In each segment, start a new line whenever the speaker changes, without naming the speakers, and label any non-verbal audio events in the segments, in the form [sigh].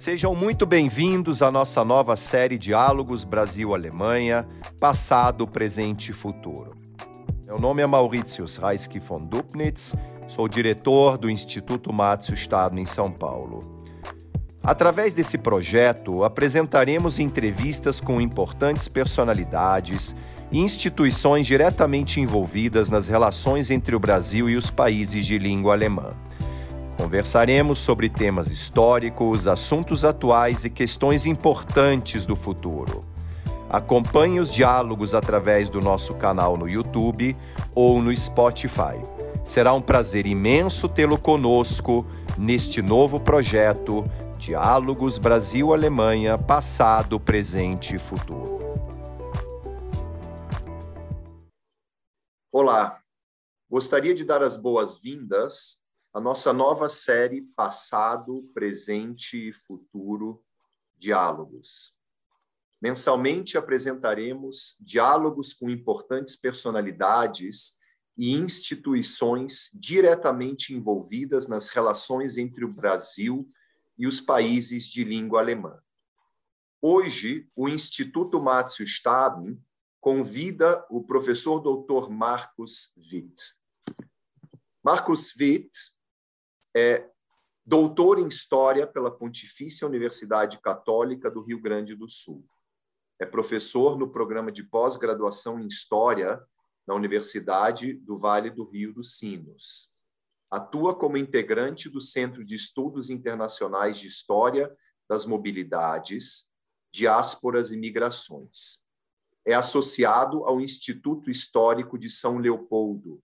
Sejam muito bem-vindos à nossa nova série Diálogos Brasil-Alemanha, passado, presente e futuro. Meu nome é Mauritius Reisky von Dupnitz, sou diretor do Instituto Mátio Estado em São Paulo. Através desse projeto, apresentaremos entrevistas com importantes personalidades e instituições diretamente envolvidas nas relações entre o Brasil e os países de língua alemã. Conversaremos sobre temas históricos, assuntos atuais e questões importantes do futuro. Acompanhe os diálogos através do nosso canal no YouTube ou no Spotify. Será um prazer imenso tê-lo conosco neste novo projeto Diálogos Brasil-Alemanha Passado, Presente e Futuro. Olá, gostaria de dar as boas-vindas a nossa nova série Passado, Presente e Futuro Diálogos. Mensalmente apresentaremos diálogos com importantes personalidades e instituições diretamente envolvidas nas relações entre o Brasil e os países de língua alemã. Hoje, o Instituto Mátio Staben convida o professor doutor Marcos Witt. Marcos Witt é doutor em História pela Pontifícia Universidade Católica do Rio Grande do Sul. É professor no programa de pós-graduação em História na Universidade do Vale do Rio dos Sinos. Atua como integrante do Centro de Estudos Internacionais de História das Mobilidades, Diásporas e Migrações. É associado ao Instituto Histórico de São Leopoldo,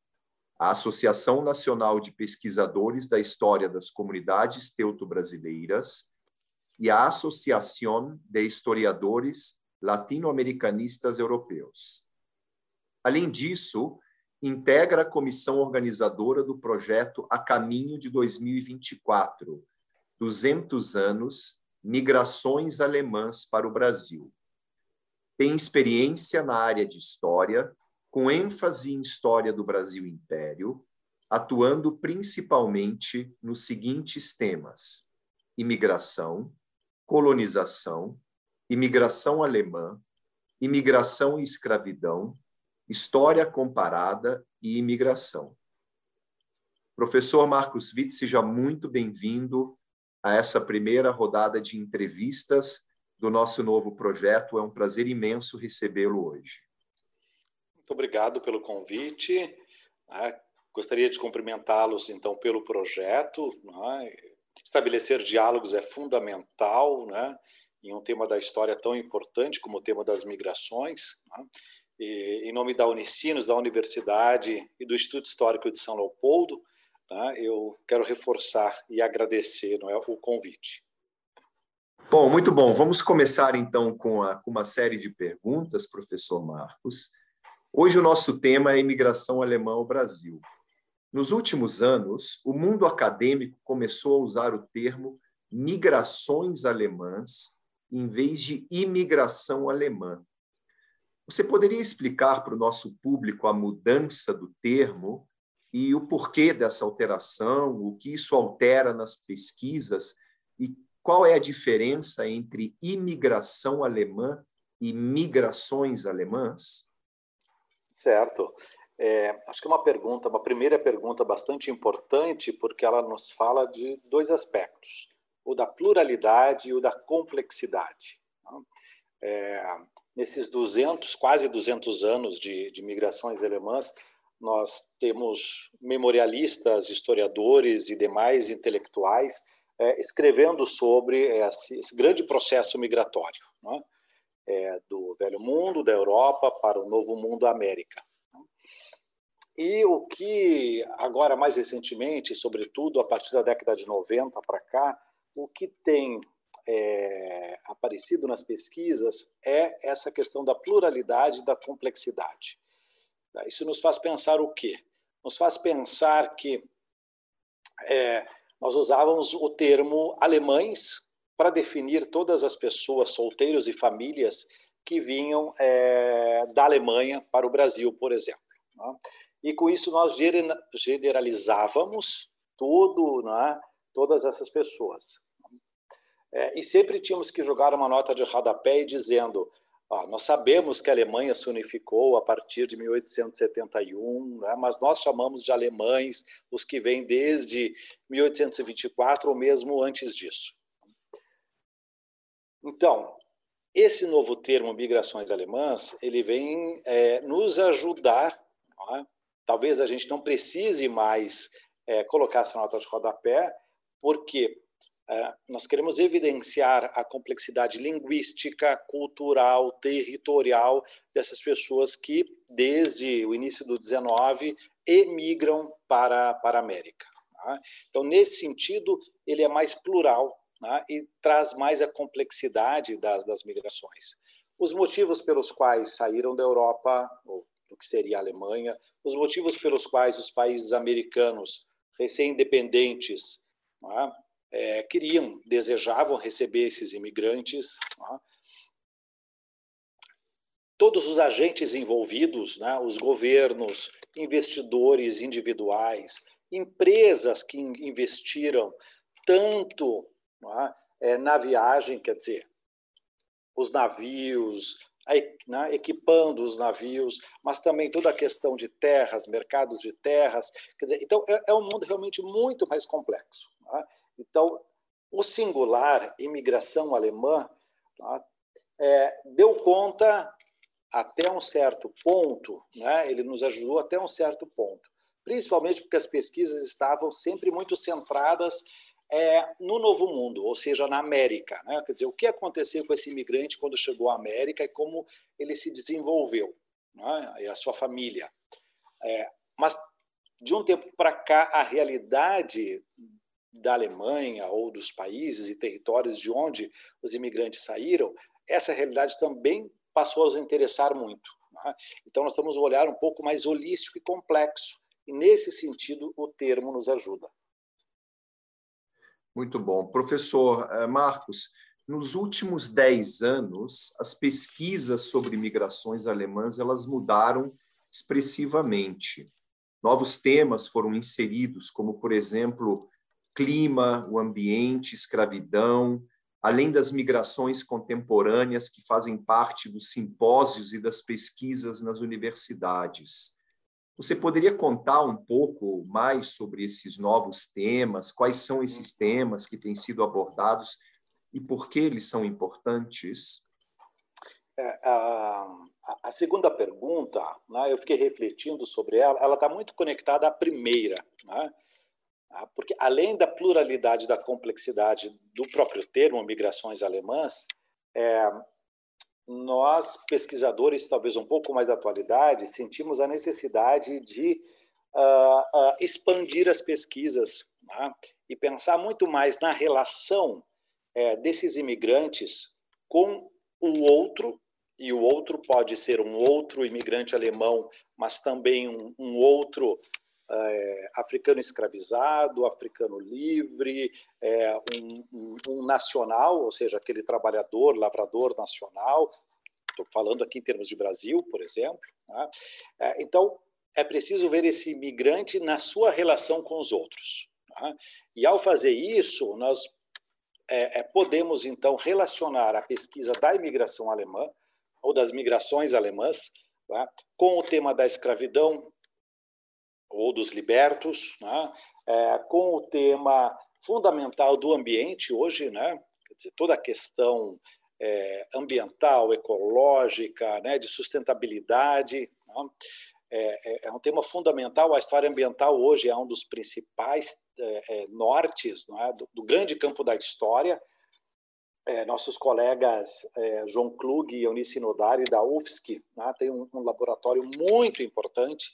a Associação Nacional de Pesquisadores da História das Comunidades Teuto-Brasileiras e a Associação de Historiadores Latino-Americanistas Europeus. Além disso, integra a comissão organizadora do projeto A Caminho de 2024, 200 anos, migrações alemãs para o Brasil. Tem experiência na área de história, com ênfase em história do Brasil Império, atuando principalmente nos seguintes temas: imigração, colonização, imigração alemã, imigração e escravidão, história comparada e imigração. Professor Marcos Witt, seja muito bem-vindo a essa primeira rodada de entrevistas do nosso novo projeto. É um prazer imenso recebê-lo hoje.
Muito obrigado pelo convite. Né? Gostaria de cumprimentá-los, então, pelo projeto. Né? Estabelecer diálogos é fundamental né? em um tema da história tão importante como o tema das migrações. E, em nome da Unicinos, da Universidade e do Instituto Histórico de São Leopoldo, eu quero reforçar e agradecer é, o convite.
Bom, muito bom. Vamos começar então com, a, com uma série de perguntas, professor Marcos. Hoje o nosso tema é imigração alemã ao Brasil. Nos últimos anos, o mundo acadêmico começou a usar o termo migrações alemãs em vez de imigração alemã. Você poderia explicar para o nosso público a mudança do termo e o porquê dessa alteração, o que isso altera nas pesquisas e qual é a diferença entre imigração alemã e migrações alemãs?
Certo. É, acho que é uma pergunta, uma primeira pergunta bastante importante, porque ela nos fala de dois aspectos: o da pluralidade e o da complexidade. Né? É, nesses 200, quase 200 anos de, de migrações alemãs, nós temos memorialistas, historiadores e demais intelectuais é, escrevendo sobre esse, esse, grande processo migratório. Né? é, do Velho Mundo, da Europa, para o Novo Mundo, América. E o que, agora mais recentemente, sobretudo a partir da década de 90 para cá, o que tem é, aparecido nas pesquisas é essa questão da pluralidade e da complexidade. Isso nos faz pensar o quê? Nos faz pensar que é, nós usávamos o termo alemães para definir todas as pessoas, solteiros e famílias que vinham é, da Alemanha para o Brasil, por exemplo. Né? E com isso nós generalizávamos tudo, né? todas essas pessoas. É, e sempre tínhamos que jogar uma nota de rodapé dizendo ah, nós sabemos que a Alemanha se unificou a partir de 1871, né, mas nós chamamos de alemães os que vêm desde 1824 ou mesmo antes disso. Então, esse novo termo migrações alemãs, ele vem é, nos ajudar. É? Talvez a gente não precise mais é, colocar essa nota de rodapé, porque é, nós queremos evidenciar a complexidade linguística, cultural, territorial dessas pessoas que, desde o início do 19, emigram para, para a América. Tá? Então, nesse sentido, ele é mais plural né? e traz mais a complexidade das, das migrações. Os motivos pelos quais saíram da Europa, ou do que seria a Alemanha, os motivos pelos quais os países americanos recém-independentes né? é, queriam, desejavam receber esses imigrantes. Né? Todos os agentes envolvidos, né? os governos, investidores individuais, empresas que investiram tanto é, na viagem, quer dizer, os navios, né, equipando os navios, mas também toda a questão de terras, mercados de terras. Quer dizer, então, é, é um mundo realmente muito mais complexo. Né? Então, o singular imigração alemã tá, é, deu conta até um certo ponto, né? ele nos ajudou até um certo ponto, principalmente porque as pesquisas estavam sempre muito centradas é, no Novo Mundo, ou seja, na América. Né? Quer dizer, o que aconteceu com esse imigrante quando chegou à América e como ele se desenvolveu, né? e a sua família. É, mas, de um tempo para cá, a realidade da Alemanha ou dos países e territórios de onde os imigrantes saíram, essa realidade também passou a nos interessar muito. Né? Então, nós temos um olhar um pouco mais holístico e complexo. E, nesse sentido, o termo nos ajuda.
Muito bom. Professor eh, Marcos, nos últimos dez anos, as pesquisas sobre migrações alemãs elas mudaram expressivamente. Novos temas foram inseridos, como, por exemplo, clima, o ambiente, escravidão, além das migrações contemporâneas que fazem parte dos simpósios e das pesquisas nas universidades. Você poderia contar um pouco mais sobre esses novos temas? Quais são esses temas que têm sido abordados e por que eles são importantes?
É, a, a, segunda pergunta, né, eu fiquei refletindo sobre ela, ela está muito conectada à primeira. Né? Tá? Porque, além da pluralidade da complexidade do próprio termo migrações alemãs, é, nós, pesquisadores, talvez um pouco mais da atualidade, sentimos a necessidade de uh, uh, expandir as pesquisas né? e pensar muito mais na relação é, desses imigrantes com o outro, e o outro pode ser um outro imigrante alemão, mas também um, um outro é, africano escravizado, africano livre, é, um, um, um, nacional, ou seja, aquele trabalhador, lavrador nacional. Estou falando aqui em termos de Brasil, por exemplo. Né? É, então, é preciso ver esse imigrante na sua relação com os outros. Né? E ao fazer isso, nós é, é, podemos então relacionar a pesquisa da imigração alemã ou das migrações alemãs né? com o tema da escravidão, ou dos libertos, né? é, com o tema fundamental do ambiente hoje, né? Quer dizer, toda a questão é, ambiental, ecológica, né? de sustentabilidade. Né? É, é, é, um tema fundamental. A história ambiental hoje é um dos principais é, é, nortes do, do, grande campo da história. nossos colegas João Klug e Eunice Nodari, da UFSC, né? têm um, um laboratório muito importante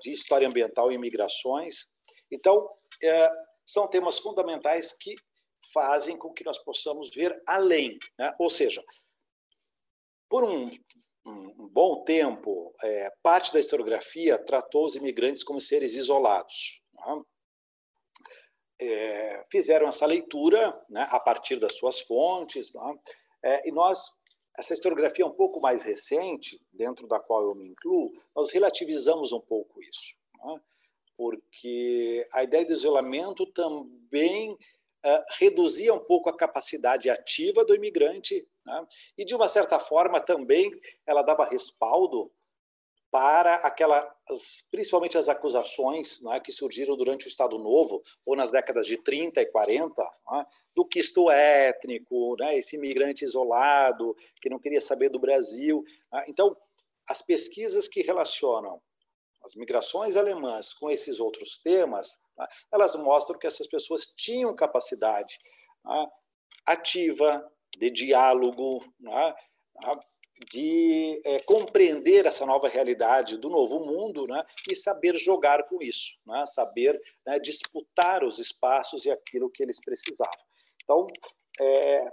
de história ambiental e migrações. Então, são temas fundamentais que fazem com que nós possamos ver além. Né? Ou seja, por um, um bom tempo, é, parte da historiografia tratou os imigrantes como seres isolados. Né? É, fizeram essa leitura né, a partir das suas fontes, né? é, e nós essa historiografia é um pouco mais recente, dentro da qual eu me incluo, nós relativizamos um pouco isso, né? porque a ideia do isolamento também uh, reduzia um pouco a capacidade ativa do imigrante né? e, de uma certa forma, também ela dava respaldo para aquelas, principalmente as acusações né, que surgiram durante o Estado Novo, ou nas décadas de 30 e 40, né, do quisto étnico, né, esse imigrante isolado, que não queria saber do Brasil. Né. Então, as pesquisas que relacionam as migrações alemãs com esses outros temas, elas mostram que essas pessoas tinham capacidade né, ativa de diálogo, né, de é, compreender essa nova realidade do novo mundo né, e saber jogar com isso, né, saber né, disputar os espaços e aquilo que eles precisavam. Então, é,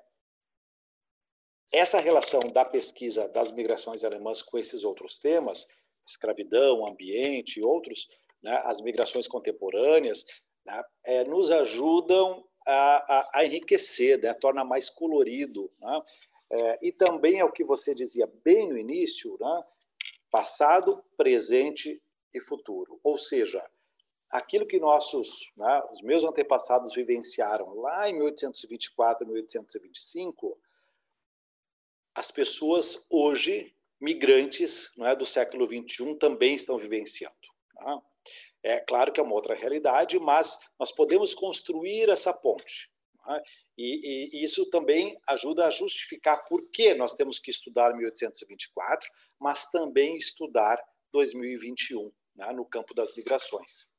essa relação da pesquisa das migrações alemãs com esses outros temas, escravidão, ambiente e outros, né, as migrações contemporâneas, né, é, nos ajudam a, a, a enriquecer, né, torna mais colorido. Né, é, e também é o que você dizia bem no início, né, passado, presente e futuro. Ou seja, aquilo que nossos, né, os meus antepassados vivenciaram lá em 1824, 1825, as pessoas hoje, migrantes é, do século XXI, também estão vivenciando. Né? É claro que é uma outra realidade, mas nós podemos construir essa ponte. Né? E, e, isso também ajuda a justificar por que nós temos que estudar 1824, mas também estudar 2021, né, no campo das migrações.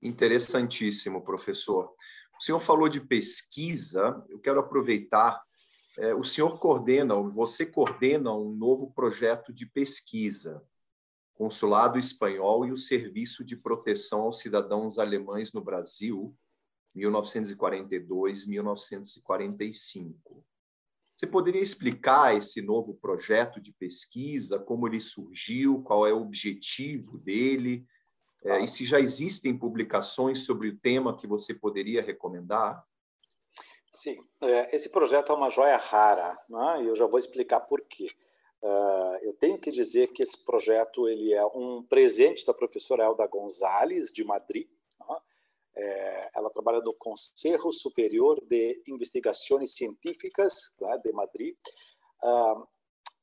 Interessantíssimo, professor. O senhor falou de pesquisa, eu quero aproveitar. É, o senhor coordena, você coordena um novo projeto de pesquisa, Consulado Espanhol e o Serviço de Proteção aos Cidadãos Alemães no Brasil, 1942-1945. Você poderia explicar esse novo projeto de pesquisa, como ele surgiu, qual é o objetivo dele, é, e se já existem publicações sobre o tema que você poderia recomendar?
Sim, é, esse projeto é uma joia rara, né? e eu já vou explicar por quê. Uh, eu tenho que dizer que esse projeto ele é um presente da professora Elda Gonzalez, de Madrid. É, ela trabalha no Conselho Superior de Investigações Científicas de Madrid, uh,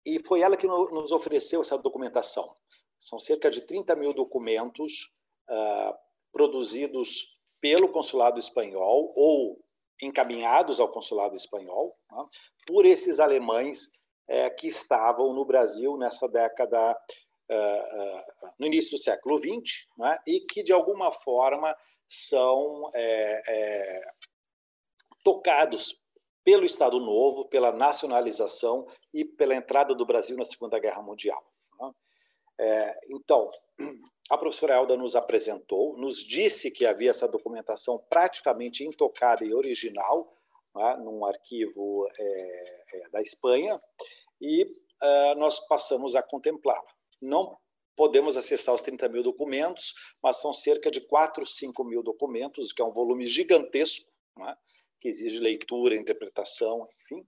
e foi ela que no, nos ofereceu essa documentação. São cerca de 30 mil documentos uh, produzidos pelo consulado espanhol ou encaminhados ao consulado espanhol por esses alemães uh, que estavam no Brasil nessa década, uh, no início do século XX, né, e que de alguma forma são é, é, tocados pelo Estado Novo, pela nacionalização e pela entrada do Brasil na Segunda Guerra Mundial. Né? É, então, a professora Elda nos apresentou, nos disse que havia essa documentação praticamente intocada e original, né, num arquivo é, é, da Espanha, e uh, nós passamos a contemplá-la. Não podemos acessar os 30 mil documentos, mas são cerca de 4, 5 mil documentos, que é um volume gigantesco, né, que exige leitura, interpretação, enfim.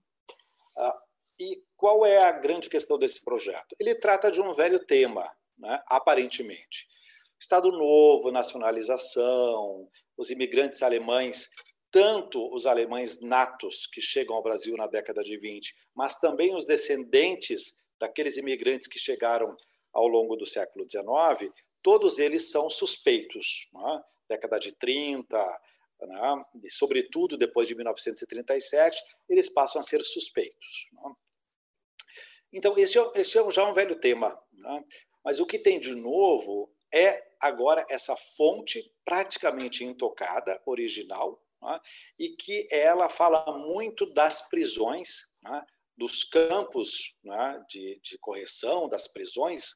Ah, e qual é a grande questão desse projeto? Ele trata de um velho tema, né, aparentemente. Estado Novo, nacionalização, os imigrantes alemães, tanto os alemães natos que chegam ao Brasil na década de 20, mas também os descendentes daqueles imigrantes que chegaram ao longo do século XIX, todos eles são suspeitos. Né? Década de 30, né? e sobretudo depois de 1937, eles passam a ser suspeitos. Né? Então, esse, é, esse é já um velho tema. Né? Mas o que tem de novo é agora essa fonte praticamente intocada, original, né? e que ela fala muito das prisões, né? dos campos né, de, de correção, das prisões,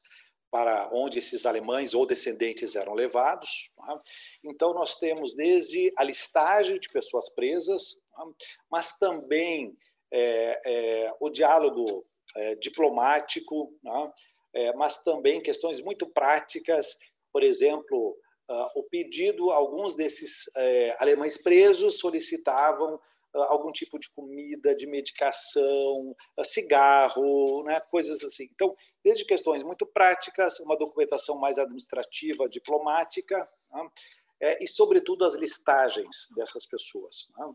para onde esses alemães ou descendentes eram levados. Né. Então, nós temos desde a listagem de pessoas presas, né, mas também é, é, o diálogo é, diplomático, né, é, mas também questões muito práticas, por exemplo, o pedido, alguns desses é, alemães presos solicitavam algum tipo de comida, de medicação, cigarro, né, coisas assim. Então, desde questões muito práticas, uma documentação mais administrativa, diplomática, né, é, e, sobretudo, as listagens dessas pessoas. Né?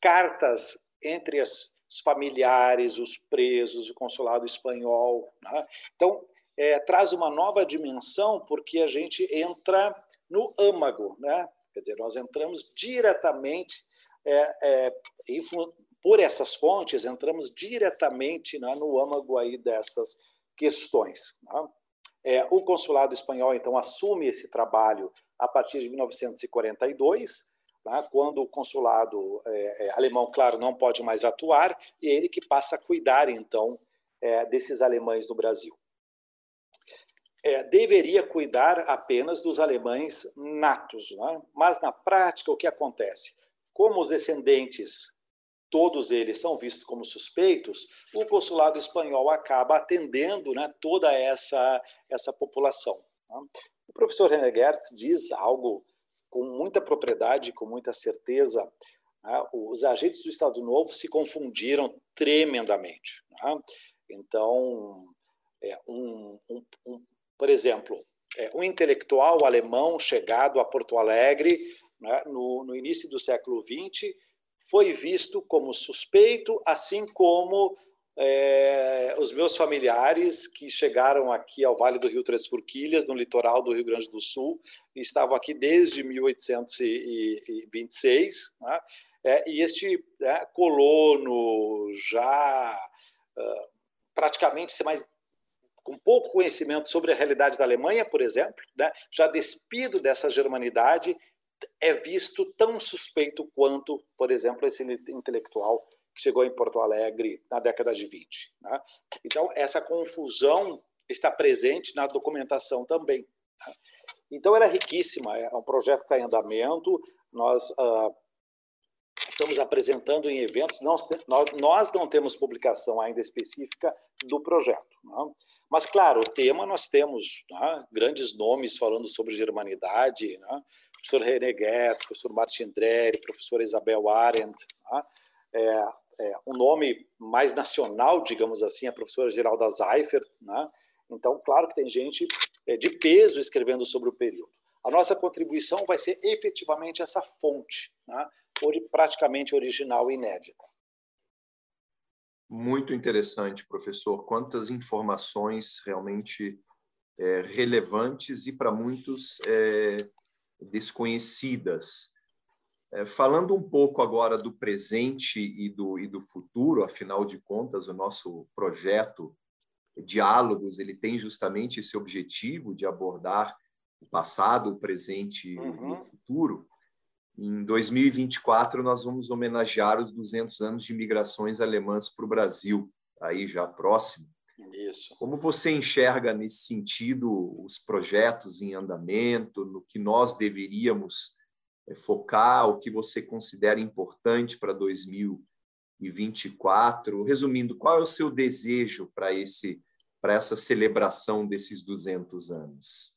Cartas entre as, os familiares, os presos, o consulado espanhol. Né? Então, é, traz uma nova dimensão, porque a gente entra no âmago, né? quer dizer, nós entramos diretamente, é, é, por essas fontes, entramos diretamente né, no âmago aí dessas questões. Né? É, o consulado espanhol, então, assume esse trabalho a partir de 1942, né, quando o consulado é, é, alemão, claro, não pode mais atuar, e ele que passa a cuidar, então, é, desses alemães no Brasil. É, deveria cuidar apenas dos alemães natos, né? mas na prática o que acontece? Como os descendentes todos eles são vistos como suspeitos, o consulado espanhol acaba atendendo né, toda essa, essa população. Né? O professor René Gertz diz algo com muita propriedade, com muita certeza. Né? Os agentes do Estado Novo se confundiram tremendamente. Né? Então, é, um, um, um, por exemplo, é, um intelectual alemão chegado a Porto Alegre né, no, no início do século XX foi visto como suspeito, assim como é, os meus familiares que chegaram aqui ao Vale do Rio Três Forquilhas, no litoral do Rio Grande do Sul, estavam aqui desde 1826, né? é, e este é, colono já uh, praticamente mais com pouco conhecimento sobre a realidade da Alemanha, por exemplo, né? já despido dessa germanidade, é visto tão suspeito quanto, por exemplo, esse intelectual que chegou em Porto Alegre na década de 20. Né? Então, essa confusão está presente na documentação também. Né? Então, era riquíssima, é um projeto que está em andamento, nós uh, estamos apresentando em eventos, nós, nós não temos publicação ainda específica do projeto. Né? Mas, claro, o tema nós temos né, grandes nomes falando sobre germanidade, né? professor René Guerra, professor Martin Dreher, professora Isabel Arendt. Né? É, é, um nome mais nacional, digamos assim, a professora Geralda Zeifert. Né? Então, claro que tem gente é, de peso escrevendo sobre o período. A nossa contribuição vai ser efetivamente essa fonte, né? praticamente original e inédita.
Muito interessante, professor. Quantas informações realmente é, relevantes e para muitos é, desconhecidas. É, falando um pouco agora do presente e do, e do futuro, afinal de contas, o nosso projeto Diálogos ele tem justamente esse objetivo de abordar o passado, o presente uhum. e o futuro. Em 2024, nós vamos homenagear os 200 anos de migrações alemãs para o Brasil, aí já próximo.
Isso.
Como você enxerga nesse sentido os projetos em andamento, no que nós deveríamos eh, focar, o que você considera importante para 2024? Resumindo, qual é o seu desejo para esse para essa celebração desses 200 anos?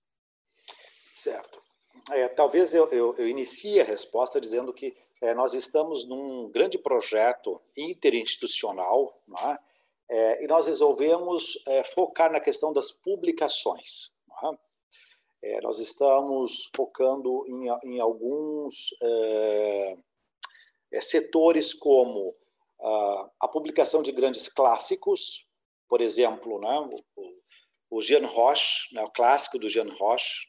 Certo. É, talvez eu, eu, eu, inicie a resposta dizendo que é, nós estamos num grande projeto interinstitucional é? é, e nós resolvemos é, focar na questão das publicações. É? nós estamos focando em, em alguns setores como a, publicação de grandes clássicos, por exemplo, o, o Jean Roche, né, o clássico do Jean Roche,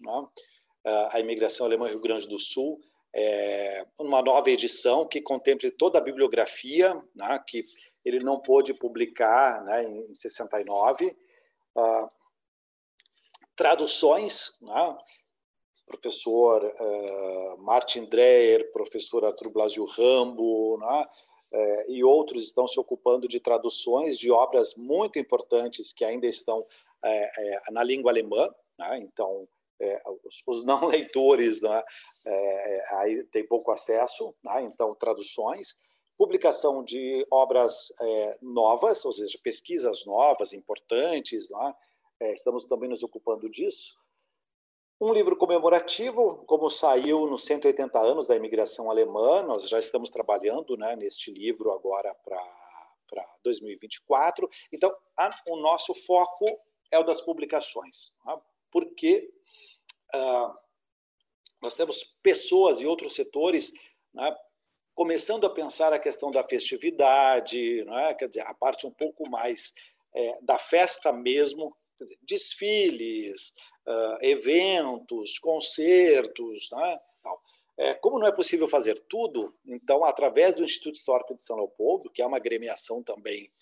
a imigração alemã Rio Grande do Sul, é, uma nova edição que contemple toda a bibliografia, né, que ele não pôde publicar né, em, 69. Uh, traduções, né, professor uh, Martin Dreyer, professor Arthur Blasio Rambo, né, uh, e outros estão se ocupando de traduções de obras muito importantes que ainda estão uh, na língua alemã. Né, então, é, os, os, não [laughs] leitores né, é, é, aí tem pouco acesso, né, então traduções, publicação de obras é, novas, ou seja, pesquisas novas, importantes, né, é, estamos também nos ocupando disso. Um livro comemorativo, como saiu nos 180 anos da imigração alemã, nós já estamos trabalhando né, neste livro agora para 2024. Então, a, o nosso foco é o das publicações, né, porque nós temos pessoas e outros setores né, começando a pensar a questão da festividade, né, quer dizer, a parte um pouco mais é, da festa mesmo, dizer, desfiles, uh, eventos, concertos, né, é, como não é possível fazer tudo, então, através do Instituto Histórico de São Leopoldo, que é uma agremiação também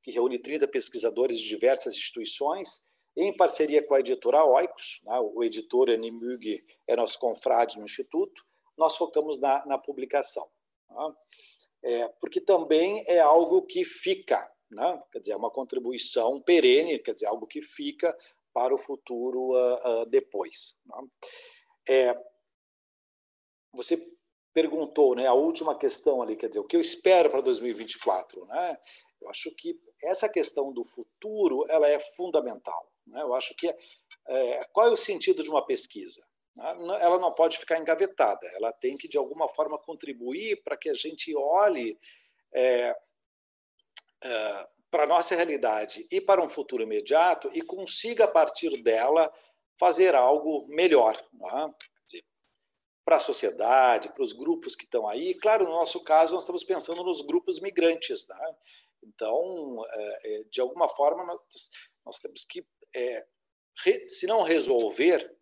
que reúne 30 pesquisadores de diversas instituições, em parceria com a editora Oikos, né, o editor Animug é nosso confrade no Instituto, nós focamos na, na publicação. Né, é, porque também é algo que fica, né, quer dizer, é uma contribuição perene, quer dizer, algo que fica para o futuro uh, uh, depois. Né. É, você perguntou, né, a última questão ali, quer dizer, o que eu espero para 2024, né? Eu acho que essa questão do futuro, ela é fundamental? Eu acho que é, qual é o sentido de uma pesquisa? Né? Ela não pode ficar engavetada, ela tem que de alguma forma contribuir para que a gente olhe é, é, para a nossa realidade e para um futuro imediato e consiga a partir dela fazer algo melhor. Né? para a sociedade, para os grupos que estão aí. Claro, no nosso caso, nós estamos pensando nos grupos migrantes. Né? Então, é, é de alguma forma, nós temos que, é, se não resolver,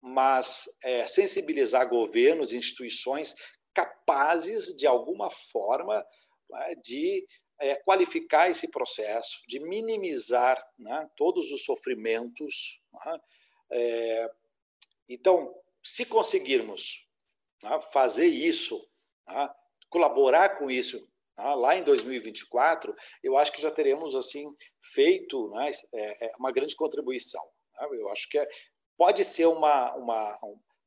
mas é, sensibilizar governos instituições capazes, de alguma forma, né, de é, qualificar esse processo, de minimizar né, todos os sofrimentos. Né? É, então, se conseguirmos né, fazer isso, né, colaborar com isso né, lá em 2024, eu acho que já teremos assim feito né, é, é uma grande contribuição. Né. Eu acho que é, pode ser uma, uma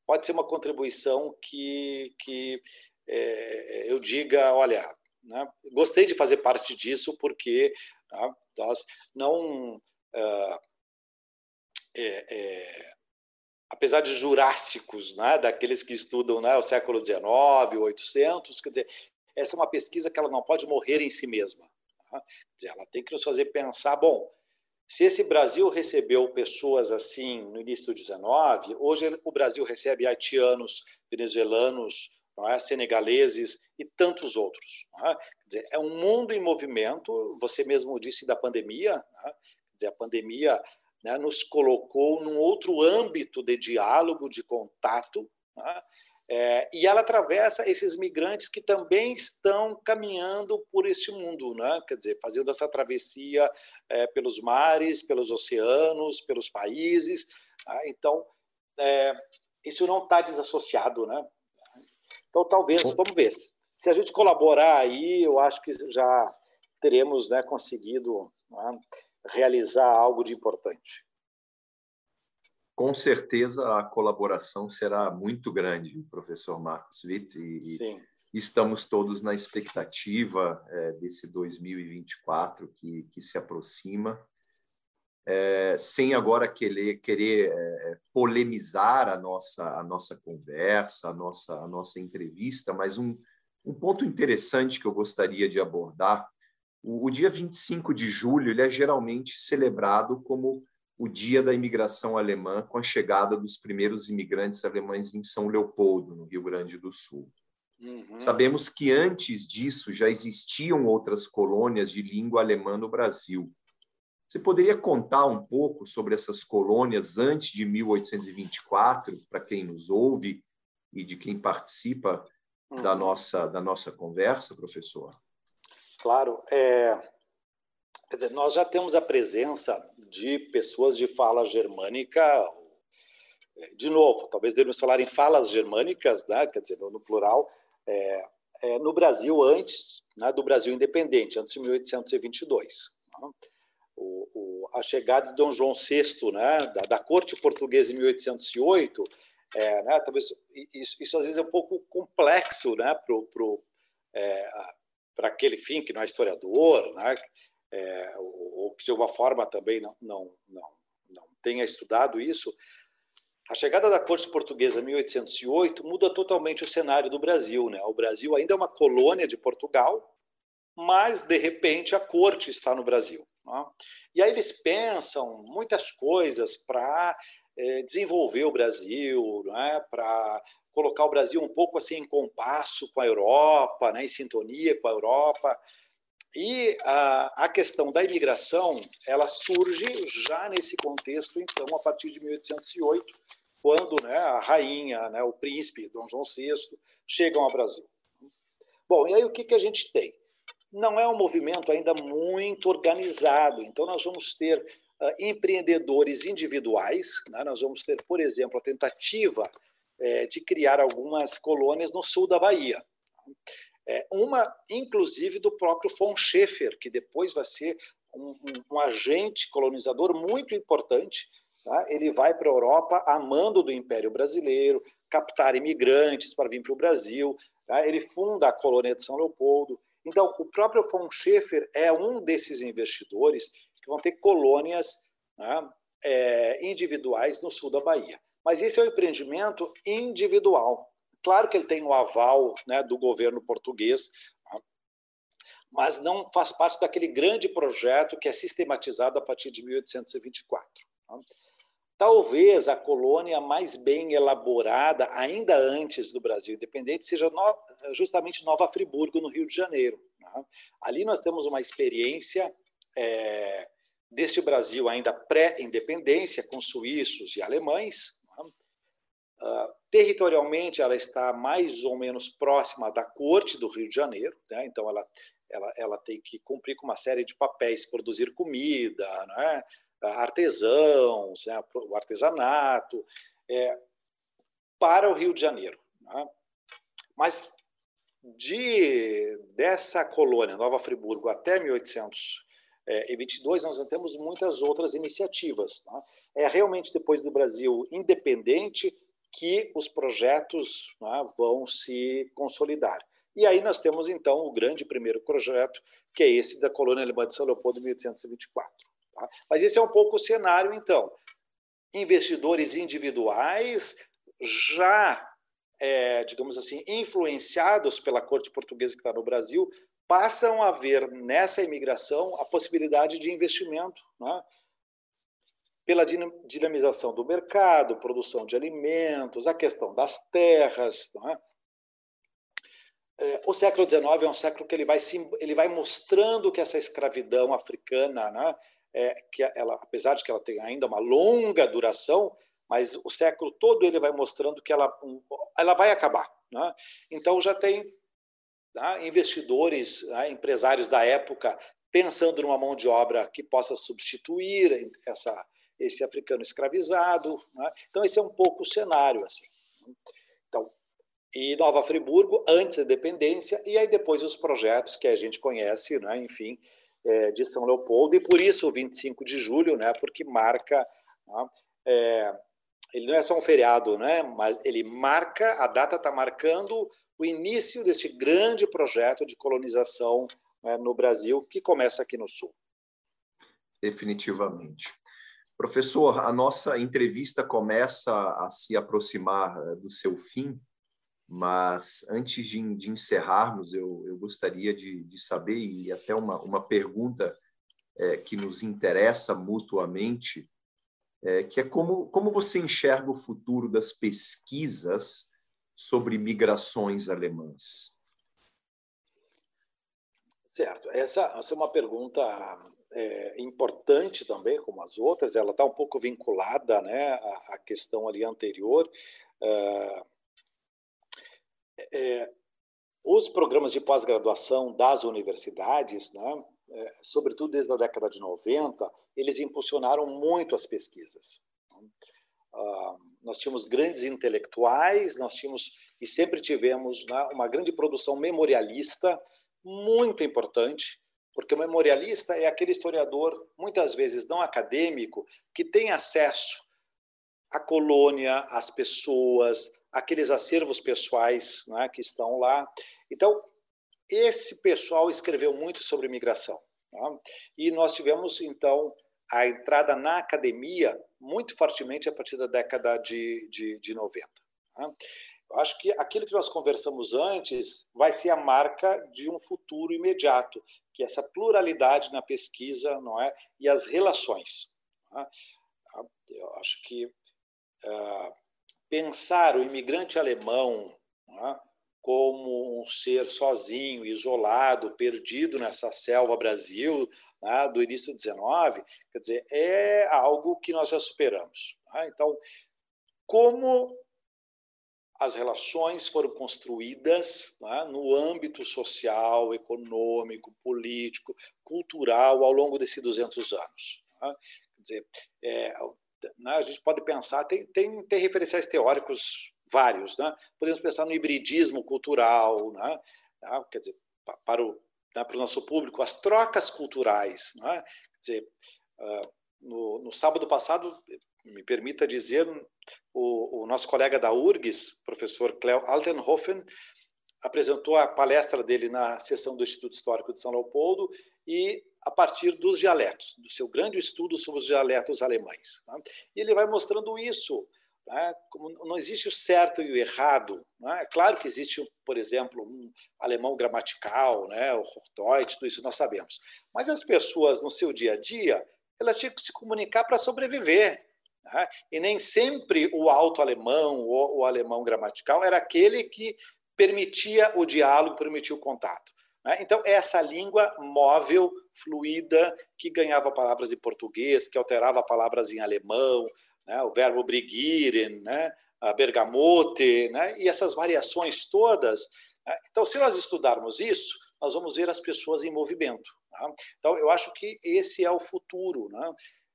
pode ser uma contribuição que, que é, eu diga, olha, né, gostei de fazer parte disso porque né, nós não uh, apesar de jurássicos, né, daqueles que estudam né, o século XIX, o 800, quer dizer, essa é uma pesquisa que ela não pode morrer em si mesma. Tá? Ela tem que nos fazer pensar, bom, se esse Brasil recebeu pessoas assim no início do 19, hoje o Brasil recebe haitianos, venezuelanos, é? senegaleses e tantos outros. É? Dizer, é um mundo em movimento. Você mesmo disse da pandemia. É? Dizer, a pandemia né, nos colocou num outro âmbito de diálogo, de contato, né, é, e ela atravessa esses migrantes que também estão caminhando por este mundo, né, quer dizer, fazendo essa travessia é, pelos mares, pelos oceanos, pelos países. Né, então, é, isso não está desassociado, né? Então, talvez, vamos ver. Se a gente colaborar aí, eu acho que já teremos né, conseguido né, realizar algo de importante.
Com certeza a colaboração será muito grande, professor Marcos Witt, e Sim. estamos todos na expectativa é, desse 2024 que, que se aproxima. É, sem agora querer, querer é, polemizar a nossa, a nossa conversa, a nossa, a nossa entrevista, mas um, um ponto interessante que eu gostaria de abordar o, o dia 25 de julho ele é geralmente celebrado como o dia da imigração alemã, com a chegada dos primeiros imigrantes alemães em São Leopoldo, no Rio Grande do Sul. Uhum. Sabemos que antes disso já existiam outras colônias de língua alemã no Brasil. Você poderia contar um pouco sobre essas colônias antes de 1824, para quem nos ouve e de quem participa uhum. da, nossa, da nossa conversa, professor?
Claro. É, quer dizer, nós já temos a presença de pessoas de fala germânica, é, de novo, talvez devemos falar em falas germânicas, né? quer dizer, no plural, é, é, no Brasil antes né, do Brasil independente, antes de 1822. Né? O, o, a chegada de Dom João VI, né, da, da corte portuguesa em 1808, é, né, talvez isso, isso, às vezes é um pouco complexo né, para o é, para aquele fim que não é historiador, né? É, ou, ou, que de alguma forma também não, não, não, não tenha estudado isso, a chegada da corte portuguesa em 1808 muda totalmente o cenário do Brasil. Né? O Brasil ainda é uma colônia de Portugal, mas de repente a corte está no Brasil. Né? E aí eles pensam muitas coisas para é, desenvolver o Brasil, né, para colocar o Brasil um pouco assim em compasso com a Europa, né, em sintonia com a Europa. E a, a questão da imigração, ela surge já nesse contexto, então, a partir de 1808, quando né, a rainha, né, o príncipe Dom João VI chegam ao Brasil. Bom, e aí o que, que a gente tem? Não é um movimento ainda muito organizado, então nós vamos ter uh, empreendedores individuais, né? nós vamos ter, por exemplo, a tentativa é, de criar algumas colônias no sul da Bahia. É, uma, inclusive, do próprio von Schaeffer, que depois vai ser um, um, um agente colonizador muito importante. Tá? Ele vai para a Europa amando do Império Brasileiro, captar imigrantes para vir para o Brasil. Tá? Ele funda a colônia de São Leopoldo. Então, o próprio von Schaeffer é um desses investidores que vão ter colônias né, é, individuais no sul da Bahia. Mas esse é um empreendimento individual. Claro que ele tem o aval né, do governo português, mas não faz parte daquele grande projeto que é sistematizado a partir de 1824. Talvez a colônia mais bem elaborada, ainda antes do Brasil independente, seja justamente Nova Friburgo, no Rio de Janeiro. Ali nós temos uma experiência é, desse Brasil ainda pré-independência, com suíços e alemães, Territorialmente, ela está mais ou menos próxima da corte do Rio de Janeiro, né? então ela, ela, ela tem que cumprir com uma série de papéis, produzir comida, né? artesãos, né? o artesanato, é, para o Rio de Janeiro. Né? Mas de dessa colônia, Nova Friburgo, até 1822, nós temos muitas outras iniciativas. Né? É realmente depois do Brasil independente que os projetos né, vão se consolidar. E aí nós temos, então, o grande primeiro projeto, que é esse da colônia alemã de São Leopoldo, em 1824. Tá? Mas esse é um pouco o cenário, então. Investidores individuais já, é, digamos assim, influenciados pela corte portuguesa que está no Brasil, passam a ver nessa imigração a possibilidade de investimento, né? Pela dinamização do mercado, produção de alimentos, a questão das terras. É? É, o século XIX é um século que ele vai, ele vai mostrando que essa escravidão africana, né, é, que ela, apesar de que ela tem ainda uma longa duração, mas o século todo ele vai mostrando que ela, ela vai acabar. Né? Então já tem né, investidores, né, empresários da época pensando numa mão de obra que possa substituir essa esse africano escravizado. Né? Então, esse é um pouco o cenário. Assim. Então, e Nova Friburgo, antes da independência, e aí depois os projetos que a gente conhece, né? enfim, é, de São Leopoldo, e por isso o 25 de julho, né? porque marca. Né? É, ele não é só um feriado, né? mas ele marca, a data está marcando o início deste grande projeto de colonização né, no Brasil, que começa aqui no Sul.
Definitivamente. Professor, a nossa entrevista começa a se aproximar eh, do seu fim, mas antes de, de encerrarmos, eu, eu gostaria de, de, saber, e até uma, uma pergunta é, que nos interessa mutuamente, é, que é como, como você enxerga o futuro das pesquisas sobre migrações alemãs?
Certo, essa, essa é uma pergunta é, importante também, como as outras, ela está um pouco vinculada né, à, à questão ali anterior. É, é, os programas de pós-graduação das universidades, né, é, sobretudo desde a década de 90, eles impulsionaram muito as pesquisas. Uh, nós tínhamos grandes intelectuais, nós tínhamos e sempre tivemos né, uma grande produção memorialista muito importante, porque o memorialista é aquele historiador, muitas vezes não acadêmico, que tem acesso à colônia, às pessoas, aqueles acervos pessoais né, que estão lá. Então, esse pessoal escreveu muito sobre imigração. Né? E nós tivemos, então, a entrada na academia muito fortemente a partir da década de, de, de 90. Né? Acho que aquilo que nós conversamos antes vai ser a marca de um futuro imediato, que é essa pluralidade na pesquisa, não é, e as relações. É? Eu acho que uh, pensar o imigrante alemão né, como um ser sozinho, isolado, perdido nessa selva Brasil né, do início do 19, quer dizer, é algo que nós já superamos. Né? Então, como as relações foram construídas né, no âmbito social, econômico, político, cultural ao longo desses 200 anos. Né? Quer dizer, é, né, a gente pode pensar, tem, tem, tem referenciais teóricos vários. Né? Podemos pensar no hibridismo cultural, né? Tá? quer dizer, para o, né, para o nosso público, as trocas culturais. Quer dizer, uh, no, no, sábado passado, me permita dizer, o, o nosso colega da URGS, professor Cleo Altenhofen, apresentou a palestra dele na sessão do Instituto Histórico de São Leopoldo e a partir dos dialetos, do seu grande estudo sobre os dialetos alemães. Tá? E ele vai mostrando isso, né? Não existe o certo e o errado. Né? É claro que existe, por exemplo, um alemão gramatical, né? o Hochdeutsch, tudo isso nós sabemos. Mas as pessoas, no seu dia a dia, elas tinham que se comunicar para sobreviver. Né? E nem sempre o alto alemão ou o alemão gramatical era aquele que permitia o diálogo, permitia o contato. Né? Então, essa língua móvel, fluida, que ganhava palavras em português, que alterava palavras em alemão, né? o verbo brigiren, né? a bergamote, né? e essas variações todas. Né? Então, se nós estudarmos isso, nós vamos ver as pessoas em movimento. Tá? Então, eu acho que esse é o futuro. Né?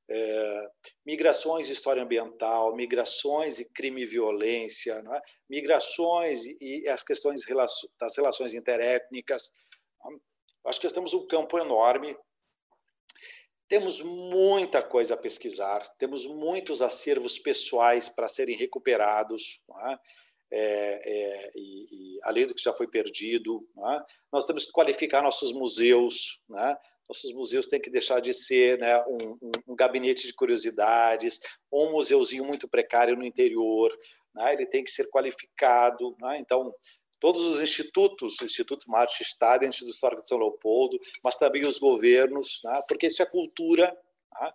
É, migrações e história ambiental, migrações e crime e violência, é? migrações e, e, as questões das relações interétnicas. Acho que nós temos um campo enorme temos muita coisa a pesquisar, temos muitos acervos pessoais para serem recuperados, é? É, é, e, e, além do que já foi perdido. É? Nós temos que qualificar nossos museus. Nossos museus têm que deixar de ser né, um, um, um, gabinete de curiosidades, um museuzinho muito precário no interior. É? Ele tem que ser qualificado. É? Então, todos os institutos, o Instituto Martin Stade, Instituto Histórico de São Leopoldo, mas também os governos, né? porque isso é cultura, né?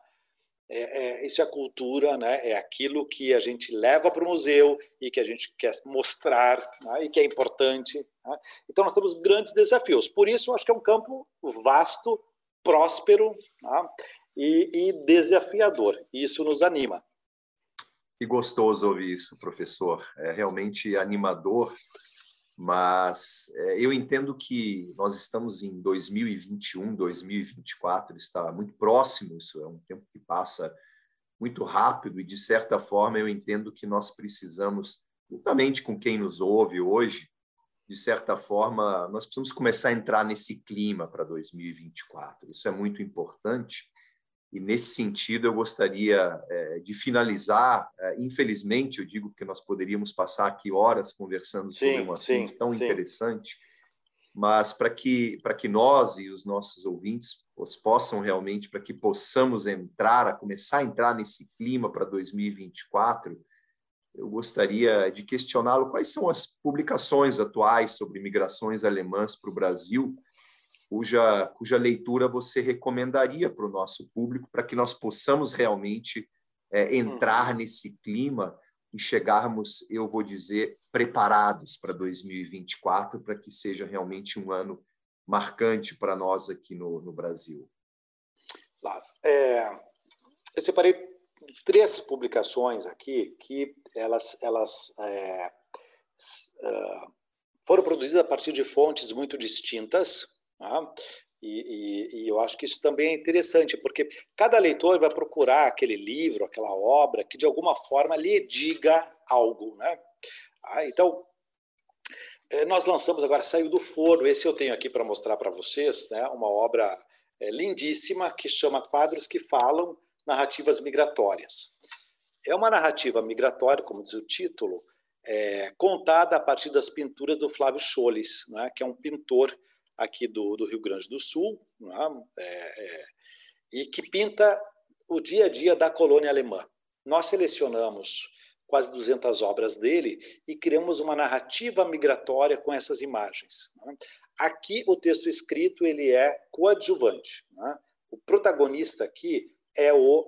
é, é, isso é cultura, né? é aquilo que a gente leva para o museu e que a gente quer mostrar né? e que é importante. Né? Então, nós temos grandes desafios. Por isso, acho que é um campo vasto, próspero né? e, e desafiador. Isso nos anima.
Que gostoso ouvir isso, professor. É realmente animador mas é, eu entendo que nós estamos em 2021, 2024, está muito próximo, isso é um tempo que passa muito rápido e, de certa forma, eu entendo que nós precisamos, juntamente com quem nos ouve hoje, de certa forma, nós precisamos começar a entrar nesse clima para 2024. Isso é muito importante e, nesse sentido, eu gostaria é, de finalizar. É, infelizmente, eu digo que nós poderíamos passar aqui horas conversando sim, sobre um assunto sim, tão sim. interessante, mas para que, para que nós e os nossos ouvintes possam realmente, para que possamos entrar, a começar a entrar nesse clima para 2024, eu gostaria de questioná-lo quais são as publicações atuais sobre migrações alemãs para o Brasil cuja, cuja leitura você recomendaria para o nosso público, para que nós possamos realmente é, entrar uhum. nesse clima e chegarmos, eu vou dizer, preparados para 2024, para que seja realmente um ano marcante para nós aqui no, no Brasil?
Claro. É, eu separei três publicações aqui que elas, elas é, uh, foram produzidas a partir de fontes muito distintas, Tá? E, e, e, eu acho que isso também é interessante, porque cada leitor vai procurar aquele livro, aquela obra, que de alguma forma lhe diga algo. Né? Ah, então, eh, nós lançamos agora, saiu do forno, esse eu tenho aqui para mostrar para vocês, né? uma obra é, lindíssima que chama Quadros que Falam Narrativas Migratórias. É uma narrativa migratória, como diz o título, é, contada a partir das pinturas do Flávio Scholes, né? que é um pintor aqui do, do Rio Grande do Sul, é? É, e que pinta o dia a dia da colônia alemã. Nós selecionamos quase 200 obras dele e criamos uma narrativa migratória com essas imagens. É? Aqui o texto escrito ele é coadjuvante. É? O protagonista aqui é o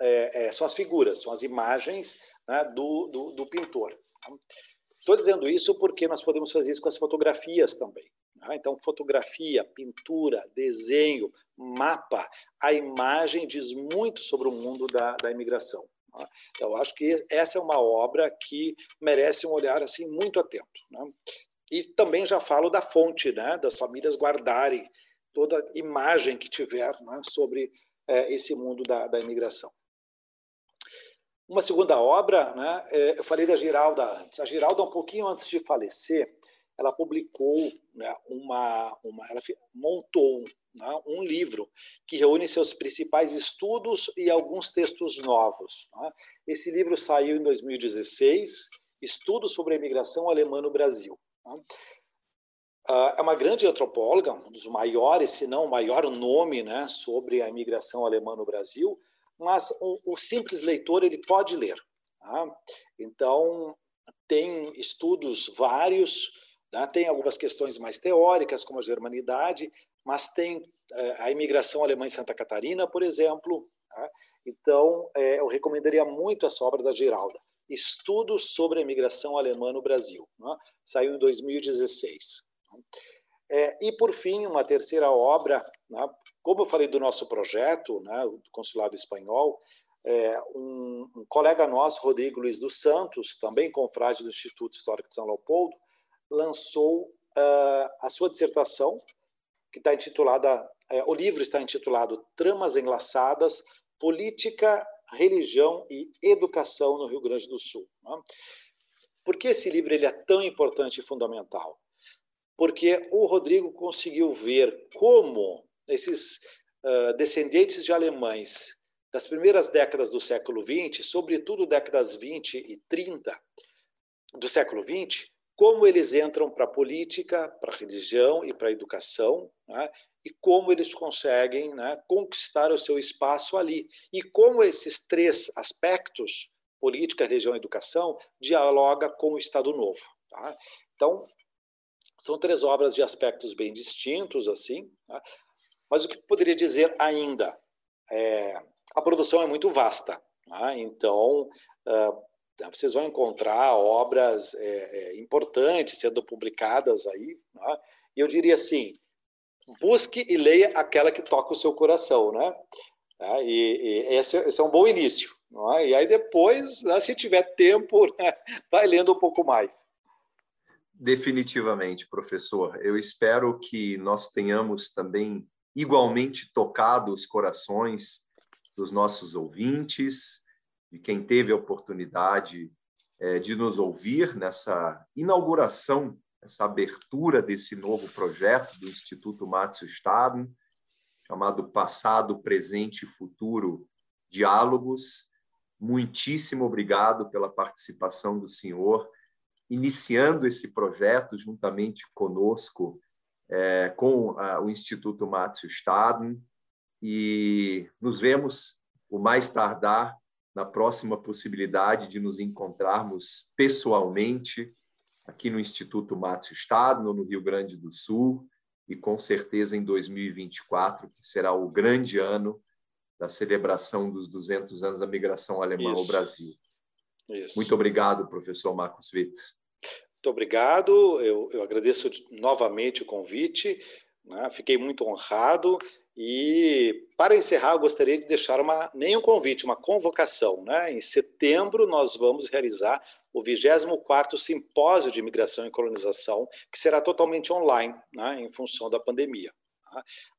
é, é, são as figuras, são as imagens né, do, do, do pintor. Estou dizendo isso porque nós podemos fazer isso com as fotografias também. Né? Então, fotografia, pintura, desenho, mapa, a imagem diz muito sobre o mundo da, da imigração. Né? Então, eu acho que essa é uma obra que merece um olhar assim muito atento. Né? E também já falo da fonte, né? das famílias guardarem toda imagem que tiver né? sobre é, esse mundo da, da imigração. Uma segunda obra, né, é, eu falei da Giralda antes. A Giralda, um pouquinho antes de falecer, ela publicou né, uma, uma, ela montou né, um livro que reúne seus principais estudos e alguns textos novos. Né? Esse livro saiu em 2016, Estudos sobre a Imigração Alemã no Brasil. Né? É uma grande antropóloga, um dos maiores, se não o maior nome né, sobre a imigração alemã no Brasil, mas o, o simples leitor ele pode ler. Tá? Então, tem estudos vários, tá? tem algumas questões mais teóricas, como a germanidade, mas tem é, a imigração alemã em Santa Catarina, por exemplo. Tá? Então, é, eu recomendaria muito essa obra da Geralda. Estudos sobre a imigração alemã no Brasil. Né? Saiu em 2016. É, e, por fim, uma terceira obra, né, como eu falei do nosso projeto, né, do Consulado Espanhol, é, um, um, colega nosso, Rodrigo Luiz dos Santos, também confrade do Instituto Histórico de São Leopoldo, lançou uh, a sua dissertação, que está intitulada, é, o livro está intitulado Tramas Enlaçadas, Política, Religião e Educação no Rio Grande do Sul. Né? Por que esse livro ele é tão importante e fundamental? Porque o Rodrigo conseguiu ver como esses uh, descendentes de alemães das primeiras décadas do século XX, sobretudo décadas 20 e 30 do século XX, como eles entram para a política, para a religião e para a educação, né? e como eles conseguem né, conquistar o seu espaço ali. E como esses três aspectos, política, religião e educação, dialoga com o Estado Novo. Tá? Então, são três obras de aspectos bem distintos, assim. Né? Mas o que poderia dizer ainda? É, a produção é muito vasta. Né? Então, uh, vocês vão encontrar obras é, é, importantes sendo publicadas aí. Né? E eu diria assim, busque e leia aquela que toca o seu coração, né? E, e esse, esse, é um bom início. É? E aí depois, né, se tiver tempo, [laughs] né, vai lendo um pouco mais.
Definitivamente, professor. Eu espero que nós tenhamos também igualmente tocado os corações dos nossos ouvintes, de quem teve a oportunidade é, de nos ouvir nessa inauguração, essa abertura desse novo projeto do Instituto Márcio Staden, chamado Passado, Presente e Futuro Diálogos. Muitíssimo obrigado pela participação do senhor iniciando esse projeto juntamente conosco, é, com a, o Instituto Márcio Staden, e nos vemos o mais tardar na próxima possibilidade de nos encontrarmos pessoalmente aqui no Instituto Márcio Staden, no Rio Grande do Sul, e com certeza em 2024, que será o grande ano da celebração dos 200 anos da migração alemã Isso. ao Brasil. Isso. Muito obrigado, professor Marcos Witt.
Muito obrigado, eu, eu agradeço novamente o convite, né? fiquei muito honrado. E, para encerrar, eu gostaria de deixar uma, nem um convite, uma convocação. Né? Em setembro, nós vamos realizar o 24º Simpósio de Imigração e Colonização, que será totalmente online, né? em função da pandemia.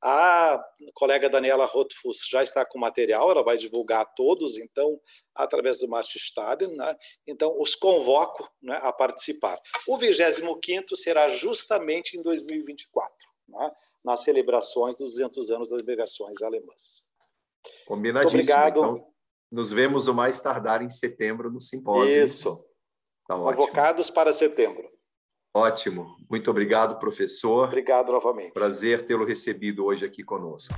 A colega Daniela Rothfuss já está com material, ela vai divulgar a todos, então, através do March Stadium, né? então os convoco né, a participar. O 25º será justamente em 2024, né? nas celebrações dos 200 anos das migrações alemãs.
Combinadíssimo. obrigado. Então, nos vemos o mais tardar em setembro no simpósio.
Isso. Tá Convocados para setembro.
Ótimo. Muito obrigado, professor.
Obrigado novamente.
Prazer tê-lo recebido hoje aqui conosco.